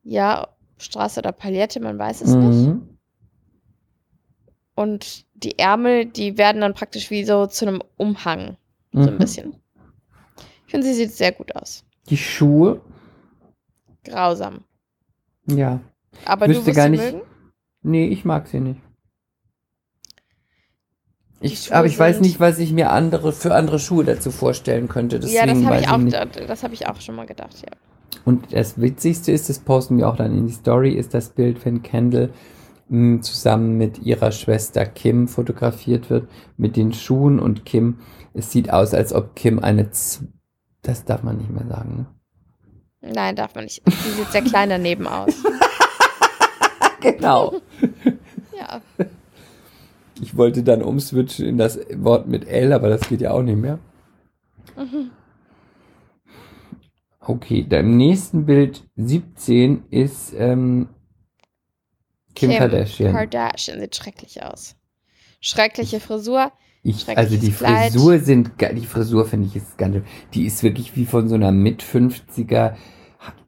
Ja, Straße oder Palette, man weiß es nicht. Mhm. Und die Ärmel, die werden dann praktisch wie so zu einem Umhang. So ein Mhm. bisschen. Ich finde, sie sieht sehr gut aus. Die Schuhe, Grausam. ja. Aber du wirst gar sie nicht- mögen? Nee, ich mag sie nicht. Ich, aber ich weiß sind- nicht, was ich mir andere für andere Schuhe dazu vorstellen könnte. Deswegen ja, das habe weiß ich auch, nicht. da- das habe ich auch schon mal gedacht, ja. Und das Witzigste ist, das posten wir auch dann in die Story, ist das Bild, wenn Kendall mh, zusammen mit ihrer Schwester Kim fotografiert wird, mit den Schuhen und Kim. Es sieht aus, als ob Kim eine, Z das darf man nicht mehr sagen. Ne? Nein, darf man nicht. Sie sieht sehr klein daneben aus. [LAUGHS] Genau. [LAUGHS] Ja. Ich wollte dann umswitchen in das Wort mit L, aber das geht ja auch nicht mehr. Mhm. Okay, dann im nächsten Bild 17 ist ähm, Kim, Kardashian. Kardashian sieht schrecklich aus. Schreckliche Frisur. Ich, also die Kleid. Frisur sind, die Frisur finde ich ist ganz, die ist wirklich wie von so einer mit 50er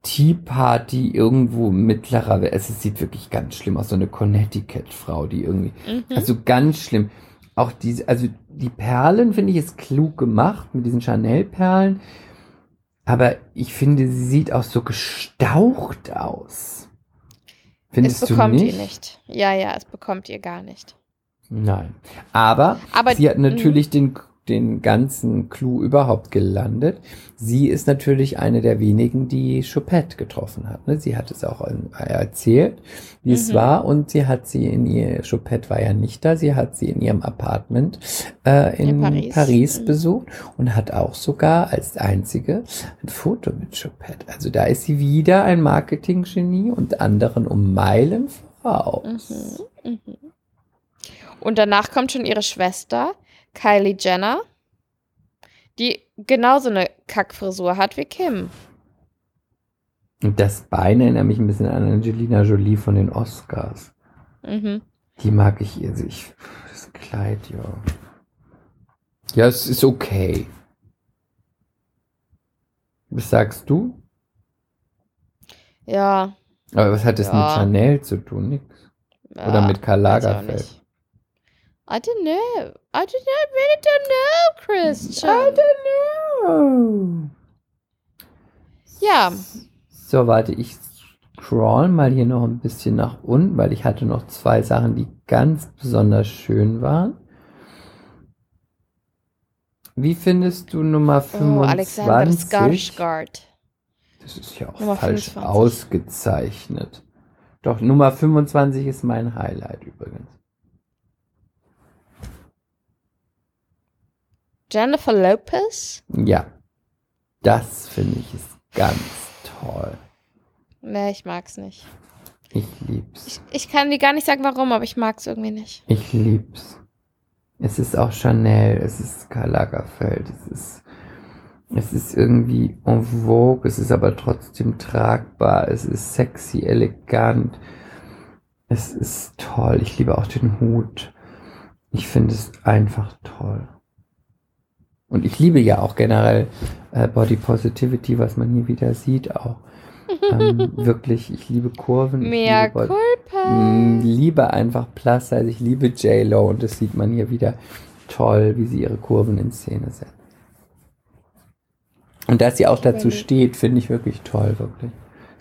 Tea Party irgendwo mittlerer, Welt. es sieht wirklich ganz schlimm aus, so eine Connecticut-Frau, die irgendwie, Mhm. also ganz schlimm. Auch diese, also die Perlen finde ich ist klug gemacht mit diesen Chanel-Perlen, aber ich finde, sie sieht auch so gestaucht aus. Findest es du bekommt nicht? ihr nicht. Ja, ja, es bekommt ihr gar nicht. Nein. Aber, Aber sie hat mhm. natürlich den, den ganzen Clou überhaupt gelandet. Sie ist natürlich eine der wenigen, die Choupette getroffen hat. Ne? Sie hat es auch erzählt, wie es Mhm. war. Und sie hat sie in ihr, Choupette war ja nicht da, sie hat sie in ihrem Apartment äh, in, In Paris, Paris. Mhm. besucht und hat auch sogar als einzige ein Foto mit Choupette. Also da ist sie wieder ein Marketinggenie und anderen um Meilen voraus. Mhm. Mhm. Und danach kommt schon ihre Schwester, Kylie Jenner, die genauso eine Kackfrisur hat wie Kim. Und das Bein erinnert mich ein bisschen an Angelina Jolie von den Oscars. Mhm. Die mag ich, also ich, das Kleid, ja. Ja, es ist okay. Was sagst du? Ja. Aber was hat das Ja. mit Chanel zu tun? Nix. ja, Oder mit Karl Lagerfeld? nicht. I don't know. I, don't, I really don't know, Christian. Oh. Ja, So, warte, ich scroll mal hier noch ein bisschen nach unten, weil ich hatte noch zwei Sachen, die ganz besonders schön waren. Wie findest du Nummer oh, 25? Alexander Skarsgård. Das ist ja auch Nummer falsch 25. ausgezeichnet. Doch, Nummer 25 ist mein Highlight übrigens. Jennifer Lopez? Ja. Das finde ich ist ganz toll. Nee, ich mag's nicht. Ich lieb's. Ich, ich kann dir gar nicht sagen, warum, aber ich mag's irgendwie nicht. Ich lieb's. Es ist auch Chanel, es ist Karl Lagerfeld, es ist, es ist irgendwie en vogue, es ist aber trotzdem tragbar, es ist sexy, elegant. Es ist toll. Ich liebe auch den Hut. Ich finde es einfach toll. Und ich liebe ja auch generell äh, Body Positivity, was man hier wieder sieht auch. ähm, [LAUGHS] wirklich, ich liebe Kurven. Mea liebe culpa. Mm, liebe einfach Plus Size, ich liebe J-Lo und das sieht man hier wieder toll, wie sie ihre Kurven in Szene setzt. Und dass sie auch dazu steht, finde ich wirklich toll, wirklich.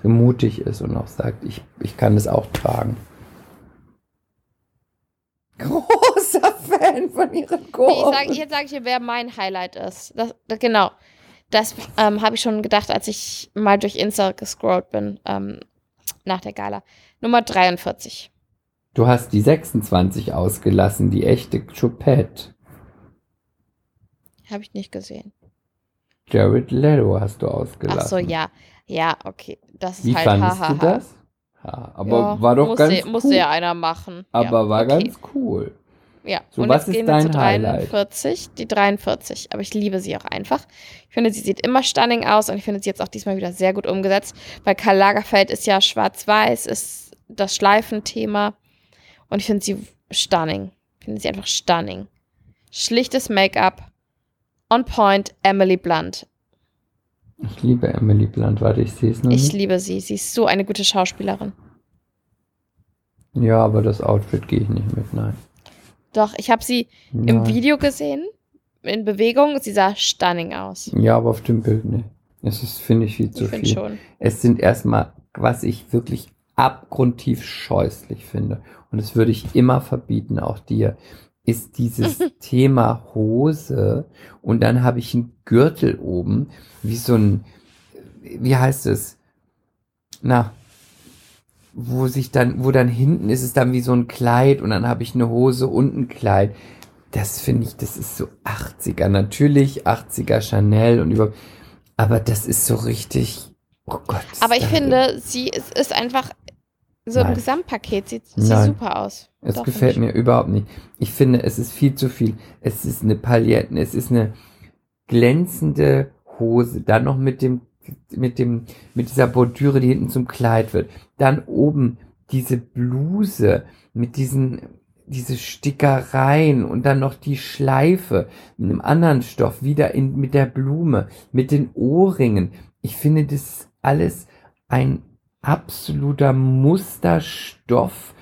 So mutig ist und auch sagt, ich, ich kann das auch tragen. [LAUGHS] Fan von ihren Nee, ich Kurven. sag, jetzt sage ich dir, wer mein Highlight ist. Das, das, genau. Das ähm, habe ich schon gedacht, als ich mal durch Insta gescrollt bin ähm, nach der Gala. Nummer 43. Du hast die 26 ausgelassen, die echte Choupette. Habe ich nicht gesehen. Jared Leto hast du ausgelassen. Ach so, ja. Ja, okay. Das ist Wie halt fandest hahaha. du das? Ja, aber Ja, war doch musste, ganz musste cool. ja einer machen. aber ja, war okay. ganz cool. Ja, So, und was jetzt gehen wir zu Highlight? 43, die 43. Aber ich liebe sie auch einfach. Ich finde, sie sieht immer stunning aus und ich finde sie jetzt auch diesmal wieder sehr gut umgesetzt, weil Karl Lagerfeld ist ja schwarz-weiß, ist das Schleifenthema und ich finde sie stunning. Ich finde sie einfach stunning. Schlichtes Make-up, on point, Emily Blunt. Ich liebe Emily Blunt. Warte, ich sehe es noch Ich liebe sie. Sie ist so eine gute Schauspielerin. Ja, aber das Outfit gehe ich nicht mit, nein. Doch, ich habe sie im Nein. Video gesehen, in Bewegung. Sie sah stunning aus. Ja, aber auf dem Bild nicht. Es ist, finde ich, viel zu Ich finde viel. schon. Es sind erstmal, was ich wirklich abgrundtief scheußlich finde, und das würde ich immer verbieten, auch dir, ist dieses [LAUGHS] Thema Hose und dann habe ich einen Gürtel oben, wie so ein, wie heißt es? Na, wo sich dann, wo dann hinten ist es dann wie so ein Kleid und dann habe ich eine Hose und ein Kleid. Das finde ich, das ist so 80er. Natürlich 80er Chanel und über, aber das ist so richtig, oh Gott. Aber ich finde, sie ist, ist einfach so im Nein. Gesamtpaket sieht sie super aus. Es Doch, gefällt mir überhaupt nicht. Ich finde, es ist viel zu viel. Es ist eine Paletten, es ist eine glänzende Hose, dann noch mit dem, mit dem, mit dieser Bordüre, die hinten zum Kleid wird. Dann oben diese Bluse mit diesen, diese Stickereien und dann noch die Schleife mit einem anderen Stoff, wieder in, mit der Blume, mit den Ohrringen. Ich finde, das alles ein absoluter Musterstoff,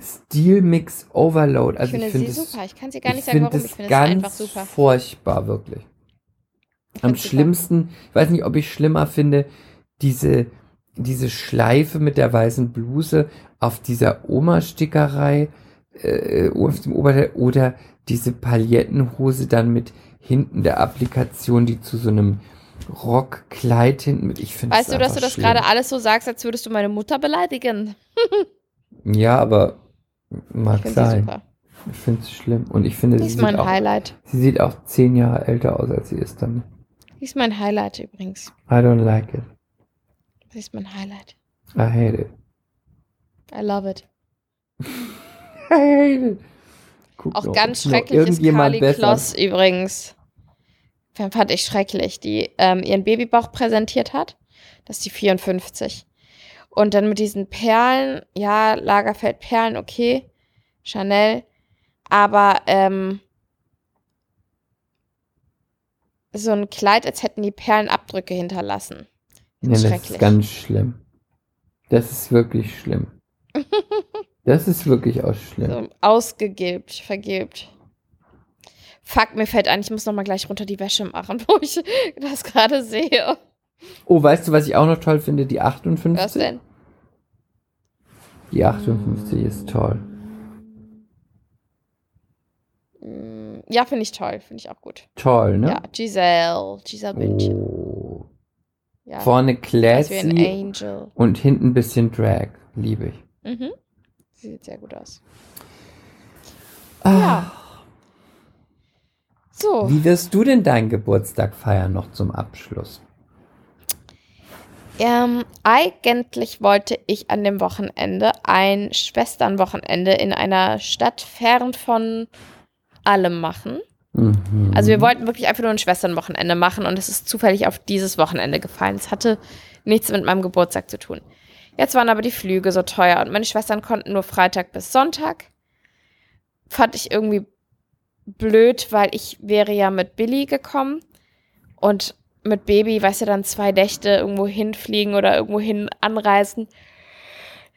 Stilmix Overload. Ich Also finde ich sie finde es super. Ich kann sie gar nicht ich sagen, warum. es Ich finde es ganz einfach super. furchtbar, wirklich. Ich Am schlimmsten, ich weiß nicht, ob ich schlimmer finde, diese, diese Schleife mit der weißen Bluse auf dieser Oma-Stickerei äh, auf dem Oberteil oder diese Palettenhose dann mit hinten der Applikation, die zu so einem Rockkleid hinten mit. Ich finde Weißt du, dass du das schlimm. gerade alles so sagst, als würdest du meine Mutter beleidigen? Ja, aber mag Ich sein. Ich finde es schlimm. Und ich finde, Die sie ist sieht, mein auch, Highlight. sie sieht auch zehn Jahre älter aus, als sie ist dann. Die ist mein Highlight übrigens. I don't like it. Die ist mein Highlight. I hate it. I love it. [LAUGHS] I hate it. Guck Auch doch, ganz noch schrecklich ist Carly besser- Kloss übrigens. Fand fand ich schrecklich, die ähm, ihren Babybauch präsentiert hat. Das ist die 54. Und dann mit diesen Perlen, ja, Lagerfeld Perlen, okay. Chanel. Aber ähm, so ein Kleid, als hätten die Perlen Abdrücke hinterlassen. Ja, das ist ganz schlimm. Das ist wirklich schlimm. [LAUGHS] Das ist wirklich auch schlimm. So ausgegilbt, vergilbt. Fuck, mir fällt ein, ich muss noch mal gleich runter die Wäsche machen, [LAUGHS] wo ich das gerade sehe. Oh, weißt du, was ich auch noch toll finde? Die 58. Was denn? Die 58 ist toll. Mm, Ja, finde ich toll. Finde ich auch gut. Toll, ne? Ja, Giselle. Giselle Bündchen. Oh. Ja, Vorne ist wie ein classy Angel. und hinten ein bisschen Drag. Liebe ich. Mhm. Sie sieht sehr gut aus. Ah, Ja. So. Wie wirst du denn deinen Geburtstag feiern noch zum Abschluss? Ähm, eigentlich wollte ich an dem Wochenende ein Schwesternwochenende in einer Stadt fern von allem machen. Mhm. Also wir wollten wirklich einfach nur ein Schwesternwochenende machen und es ist zufällig auf dieses Wochenende gefallen. Es hatte nichts mit meinem Geburtstag zu tun. Jetzt waren aber die Flüge so teuer und meine Schwestern konnten nur Freitag bis Sonntag. Fand ich irgendwie blöd, weil ich wäre ja mit Billy gekommen und mit Baby, weißt du, dann zwei Nächte irgendwo hinfliegen oder irgendwo hin anreisen.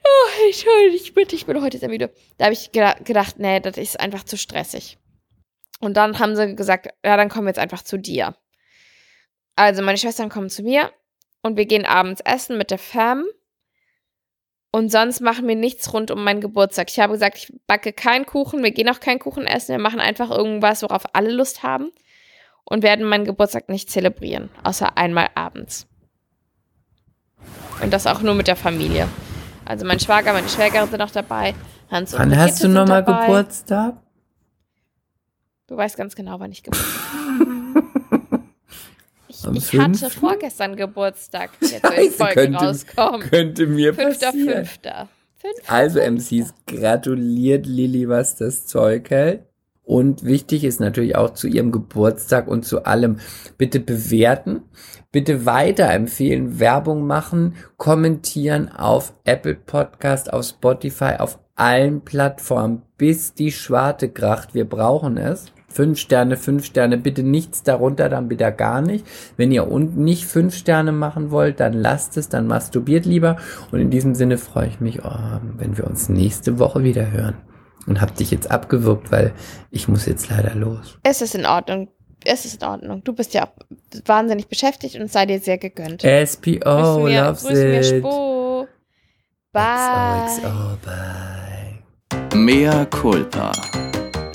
Ja, ich, ich, bin, ich bin heute sehr müde. Da habe ich gedacht, nee, das ist einfach zu stressig. Und dann haben sie gesagt, ja, dann kommen wir jetzt einfach zu dir. Also meine Schwestern kommen zu mir und wir gehen abends essen mit der Fam. Und sonst machen wir nichts rund um meinen Geburtstag. Ich habe gesagt, ich backe keinen Kuchen, wir gehen auch keinen Kuchen essen, wir machen einfach irgendwas, worauf alle Lust haben und werden meinen Geburtstag nicht zelebrieren, außer einmal abends. Und das auch nur mit der Familie. Also mein Schwager, meine Schwägerin sind auch dabei. Hans und Wann hast du nochmal. Geburtstag? Du weißt ganz genau, wann ich Geburtstag [LAUGHS] habe. Ich, ich hatte vorgestern Geburtstag, [LAUGHS] jetzt wenn die Folge könnte- rauskommt. Könnte mir Fünfter, passieren. fünfter. Fünfter, Also. MCs, gratuliert Lilly, was das Zeug hält. Und wichtig ist natürlich auch zu ihrem Geburtstag und zu allem, bitte bewerten, bitte weiterempfehlen, Werbung machen, kommentieren auf Apple Podcast, auf Spotify, auf allen Plattformen, bis die Schwarte kracht. Wir brauchen es. Fünf Sterne, fünf Sterne, bitte nichts darunter, dann bitte gar nicht. Wenn ihr unten nicht fünf Sterne machen wollt, dann lasst es, dann masturbiert lieber. Und in diesem Sinne freue ich mich, oh, wenn wir uns nächste Woche wieder hören. Und hab dich jetzt abgewürgt, weil ich muss jetzt leider los. Es ist in Ordnung. Es ist in Ordnung. Du bist ja auch wahnsinnig beschäftigt und sei dir sehr gegönnt. SPO, grüß mir, loves grüß mir it. Spo. Bye. XOXO, bye. Mea culpa.